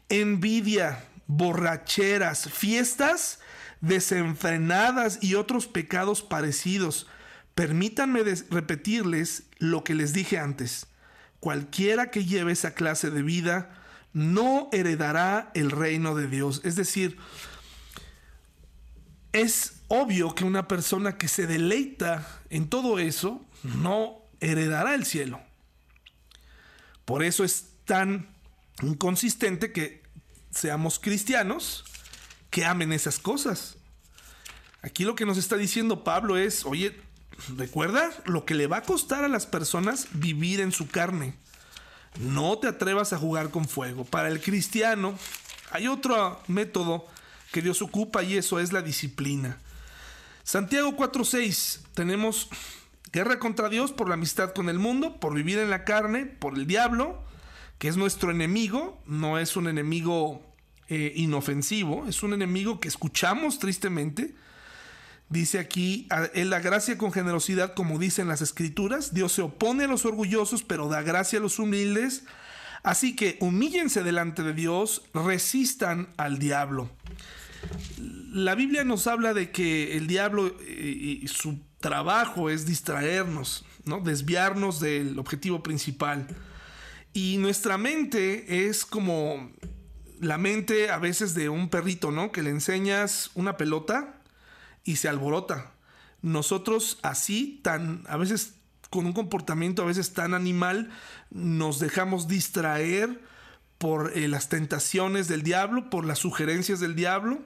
Speaker 1: envidia, borracheras, fiestas desenfrenadas y otros pecados parecidos. Permítanme repetirles lo que les dije antes. Cualquiera que lleve esa clase de vida no heredará el reino de Dios. Es decir, es obvio que una persona que se deleita en todo eso no heredará el cielo. Por eso es tan inconsistente que seamos cristianos que amen esas cosas. Aquí lo que nos está diciendo Pablo es, oye, recuerda lo que le va a costar a las personas vivir en su carne. No te atrevas a jugar con fuego. Para el cristiano, Hay otro método que Dios ocupa y eso es la disciplina. Santiago 4:6, tenemos guerra contra Dios por la amistad con el mundo, por vivir en la carne, por el diablo, que es nuestro enemigo, no es un enemigo eh, inofensivo, es un enemigo que escuchamos tristemente. Dice aquí, en la gracia con generosidad, como dicen las escrituras, Dios se opone a los orgullosos, pero da gracia a los humildes. Así que humíllense delante de Dios, resistan al diablo. La Biblia nos habla de que el diablo eh, y su trabajo es distraernos, ¿no? desviarnos del objetivo principal. Y nuestra mente es como la mente a veces de un perrito, ¿no? Que le enseñas una pelota y se alborota. Nosotros así, tan, a veces con un comportamiento a veces tan animal, nos dejamos distraer por eh, las tentaciones del diablo, por las sugerencias del diablo,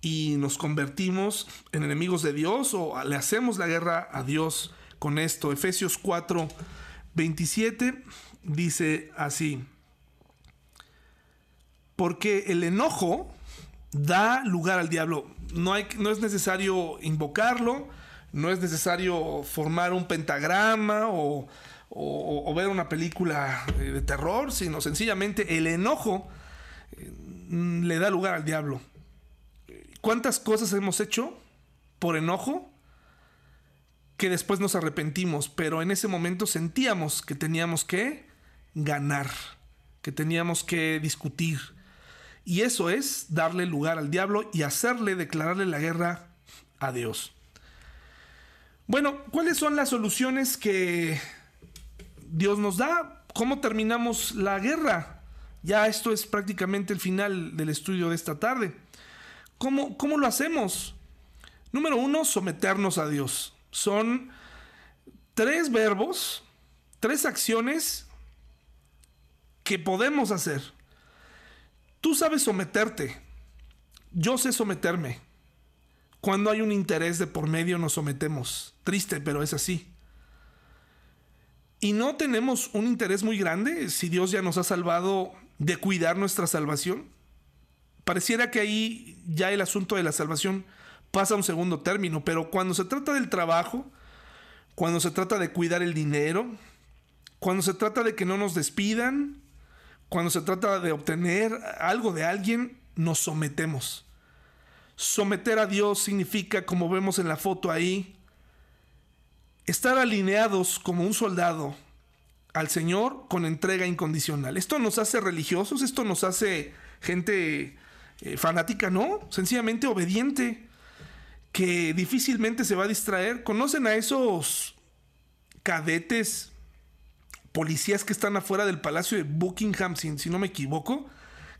Speaker 1: y nos convertimos en enemigos de Dios o le hacemos la guerra a Dios con esto. Efesios 4, 27 dice así, porque el enojo da lugar al diablo. No, hay, no es necesario invocarlo, no es necesario formar un pentagrama o, o, ver una película de terror, sino sencillamente el enojo eh, le da lugar al diablo. ¿Cuántas cosas hemos hecho por enojo que después nos arrepentimos, pero en ese momento sentíamos que teníamos que ganar, que teníamos que discutir? Y eso es darle lugar al diablo y hacerle declararle la guerra a Dios. Bueno, ¿cuáles son las soluciones que Dios nos da? ¿Cómo terminamos la guerra? Ya esto es prácticamente el final del estudio de esta tarde. ¿Cómo, cómo lo hacemos? Número uno, someternos a Dios. Son tres verbos, tres acciones que podemos hacer. Tú sabes someterte. Yo sé someterme. Cuando hay un interés de por medio nos sometemos. Triste, pero es así. Y no tenemos un interés muy grande si Dios ya nos ha salvado de cuidar nuestra salvación. Pareciera que ahí ya el asunto de la salvación pasa a un segundo término, pero cuando se trata del trabajo, cuando se trata de cuidar el dinero, cuando se trata de que no nos despidan, cuando se trata de obtener algo de alguien, nos sometemos. Someter a Dios significa, como vemos en la foto ahí, estar alineados como un soldado al Señor con entrega incondicional. Esto nos hace religiosos, esto nos hace gente eh, fanática, no, sencillamente obediente, que difícilmente se va a distraer. ¿Conocen a esos cadetes policías que están afuera del palacio de Buckingham, si, no me equivoco,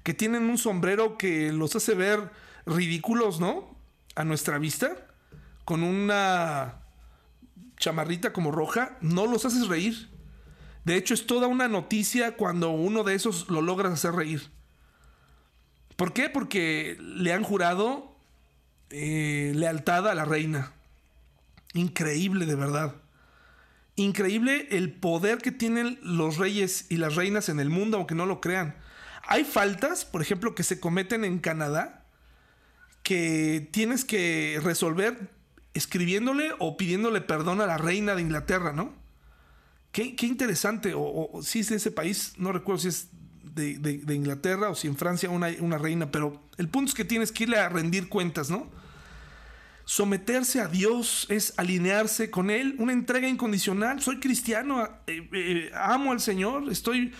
Speaker 1: que tienen un sombrero que los hace ver ridículos, ¿no? A nuestra vista, con una chamarrita como roja, no los haces reír. De hecho, es toda una noticia cuando uno de esos lo logras hacer reír. ¿Por qué? Porque le han jurado eh, lealtad a la reina. Increíble, de verdad. Increíble el poder que tienen los reyes y las reinas en el mundo, aunque no lo crean. Hay faltas, por ejemplo, que se cometen en Canadá, que tienes que resolver escribiéndole o pidiéndole perdón a la reina de Inglaterra, ¿no? Qué, interesante, o, si es de ese país, no recuerdo si es de, Inglaterra o si en Francia una, una reina, pero el punto es que tienes que irle a rendir cuentas, ¿no? Someterse a Dios es alinearse con Él, una entrega incondicional. Soy cristiano, eh, eh, amo al Señor, estoy,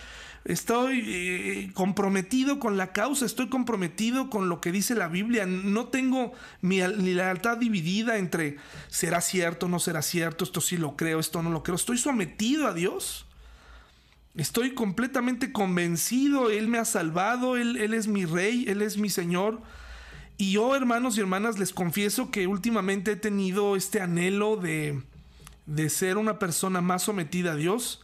Speaker 1: estoy eh, comprometido con la causa, estoy comprometido con lo que dice la Biblia. No tengo mi, mi lealtad dividida entre será cierto, no será cierto, esto sí lo creo, esto no lo creo. Estoy sometido a Dios. Estoy completamente convencido, Él me ha salvado, Él, Él es mi rey, Él es mi Señor. Y yo, hermanos y hermanas, les confieso que últimamente he tenido este anhelo de, ser una persona más sometida a Dios,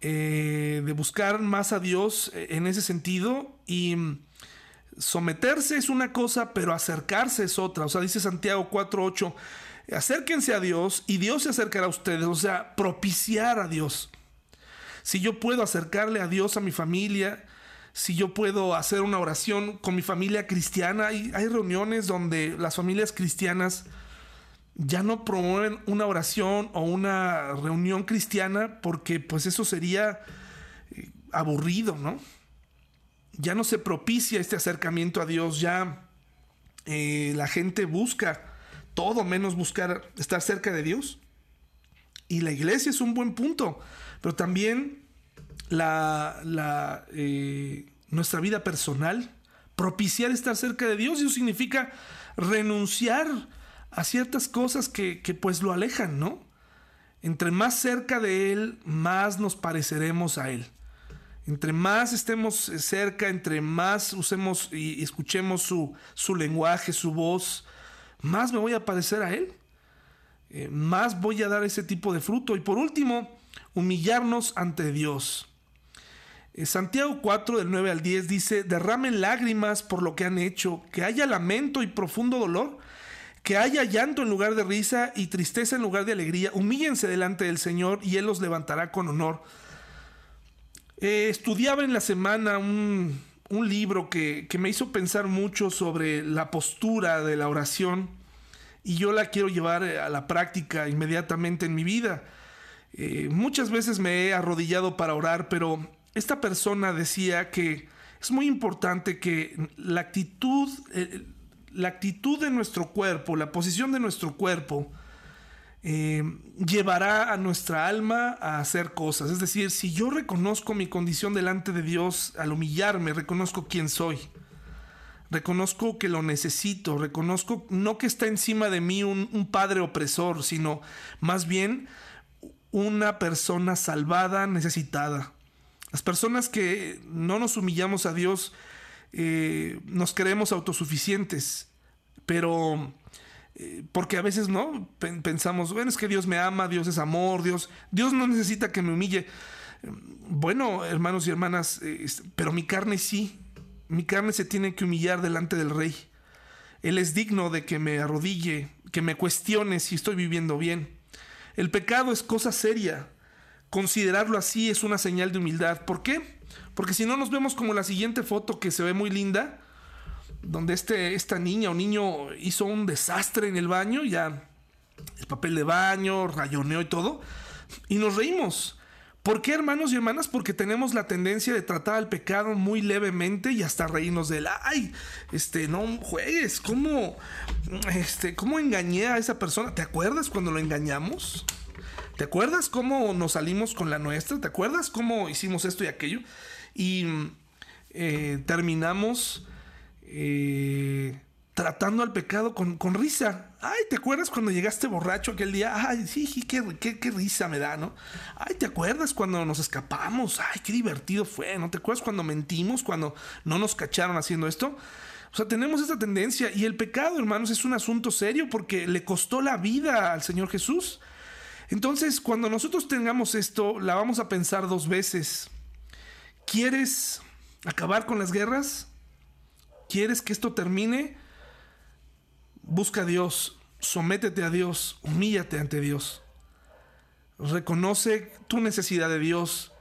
Speaker 1: eh, de buscar más a Dios en ese sentido. Y someterse es una cosa, pero acercarse es otra. O sea, dice Santiago 4.8, acérquense a Dios y Dios se acercará a ustedes. O sea, propiciar a Dios. Si yo puedo acercarle a Dios a mi familia, si yo puedo hacer una oración con mi familia cristiana. Hay, hay reuniones donde las familias cristianas ya no promueven una oración o una reunión cristiana porque pues eso sería eh, aburrido, ¿no? Ya no se propicia este acercamiento a Dios, ya eh, la gente busca todo menos buscar estar cerca de Dios. Y la iglesia es un buen punto, pero también la, eh, nuestra vida personal, propiciar estar cerca de Dios, eso significa renunciar a ciertas cosas que, que pues lo alejan, ¿no? Entre más cerca de Él, más nos pareceremos a Él. Entre más estemos cerca, entre más usemos y escuchemos su, su lenguaje, su voz, más me voy a parecer a Él. Eh, más voy a dar ese tipo de fruto. Y por último, humillarnos ante Dios. Eh, Santiago 4 del 9 al 10 dice, derramen lágrimas por lo que han hecho, que haya lamento y profundo dolor, que haya llanto en lugar de risa y tristeza en lugar de alegría. Humíllense delante del Señor y Él los levantará con honor. Eh, estudiaba en la semana un, libro que, me hizo pensar mucho sobre la postura de la oración y yo la quiero llevar eh, a la práctica inmediatamente en mi vida. Muchas veces me he arrodillado para orar, pero esta persona decía que es muy importante que la actitud, la actitud de nuestro cuerpo, la posición de nuestro cuerpo, eh, llevará a nuestra alma a hacer cosas. Es decir, si yo reconozco mi condición delante de Dios, al humillarme, reconozco quién soy. Reconozco que lo necesito, reconozco no que está encima de mí un, padre opresor, sino más bien una persona salvada, necesitada. Las personas que no nos humillamos a Dios eh, nos creemos autosuficientes, pero eh, porque a veces no pensamos, bueno, es que Dios me ama, Dios es amor, Dios, Dios no necesita que me humille. Bueno, hermanos y hermanas, eh, pero mi carne sí, mi carne se tiene que humillar delante del rey. Él es digno de que me arrodille, que me cuestione si estoy viviendo bien. El pecado es cosa seria. Considerarlo así es una señal de humildad. ¿Por qué? Porque si no nos vemos como la siguiente foto que se ve muy linda, donde este, esta niña o niño hizo un desastre en el baño, ya el papel de baño, rayoneó y todo, y nos reímos. ¿Por qué, hermanos y hermanas? Porque tenemos la tendencia de tratar al pecado muy levemente y hasta reírnos de él. Ay, este, no juegues, ¿cómo, este, cómo engañé a esa persona? ¿Te acuerdas cuando lo engañamos? ¿Te acuerdas cómo nos salimos con la nuestra? ¿Te acuerdas cómo hicimos esto y aquello? Y eh, terminamos eh, tratando al pecado con, risa. Ay, ¿te acuerdas cuando llegaste borracho aquel día? Ay, sí, qué, qué, risa me da, ¿no? Ay, ¿te acuerdas cuando nos escapamos? Ay, qué divertido fue, ¿no? ¿Te acuerdas cuando mentimos, cuando no nos cacharon haciendo esto? O sea, tenemos esta tendencia y el pecado, hermanos, es un asunto serio porque le costó la vida al Señor Jesús. Entonces, cuando nosotros tengamos esto, la vamos a pensar dos veces. ¿Quieres acabar con las guerras? ¿Quieres que esto termine? Busca a Dios, sométete a Dios, humíllate ante Dios. Reconoce tu necesidad de Dios.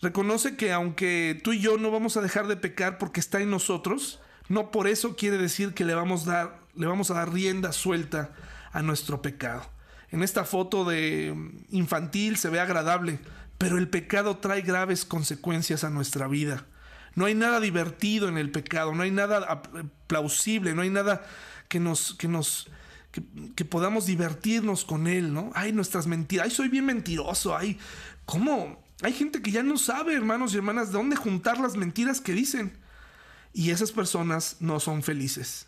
Speaker 1: Reconoce que aunque tú y yo no vamos a dejar de pecar porque está en nosotros, no por eso quiere decir que le vamos, a dar, le vamos a dar rienda suelta a nuestro pecado. En esta foto de infantil se ve agradable, pero el pecado trae graves consecuencias a nuestra vida. No hay nada divertido en el pecado, no hay nada plausible, no hay nada que nos, que nos, que, podamos divertirnos con él, ¿no? Ay, nuestras mentiras, ay, soy bien mentiroso, ay, ¿cómo? Hay gente que ya no sabe, hermanos y hermanas, de dónde juntar las mentiras que dicen. Y esas personas no son felices.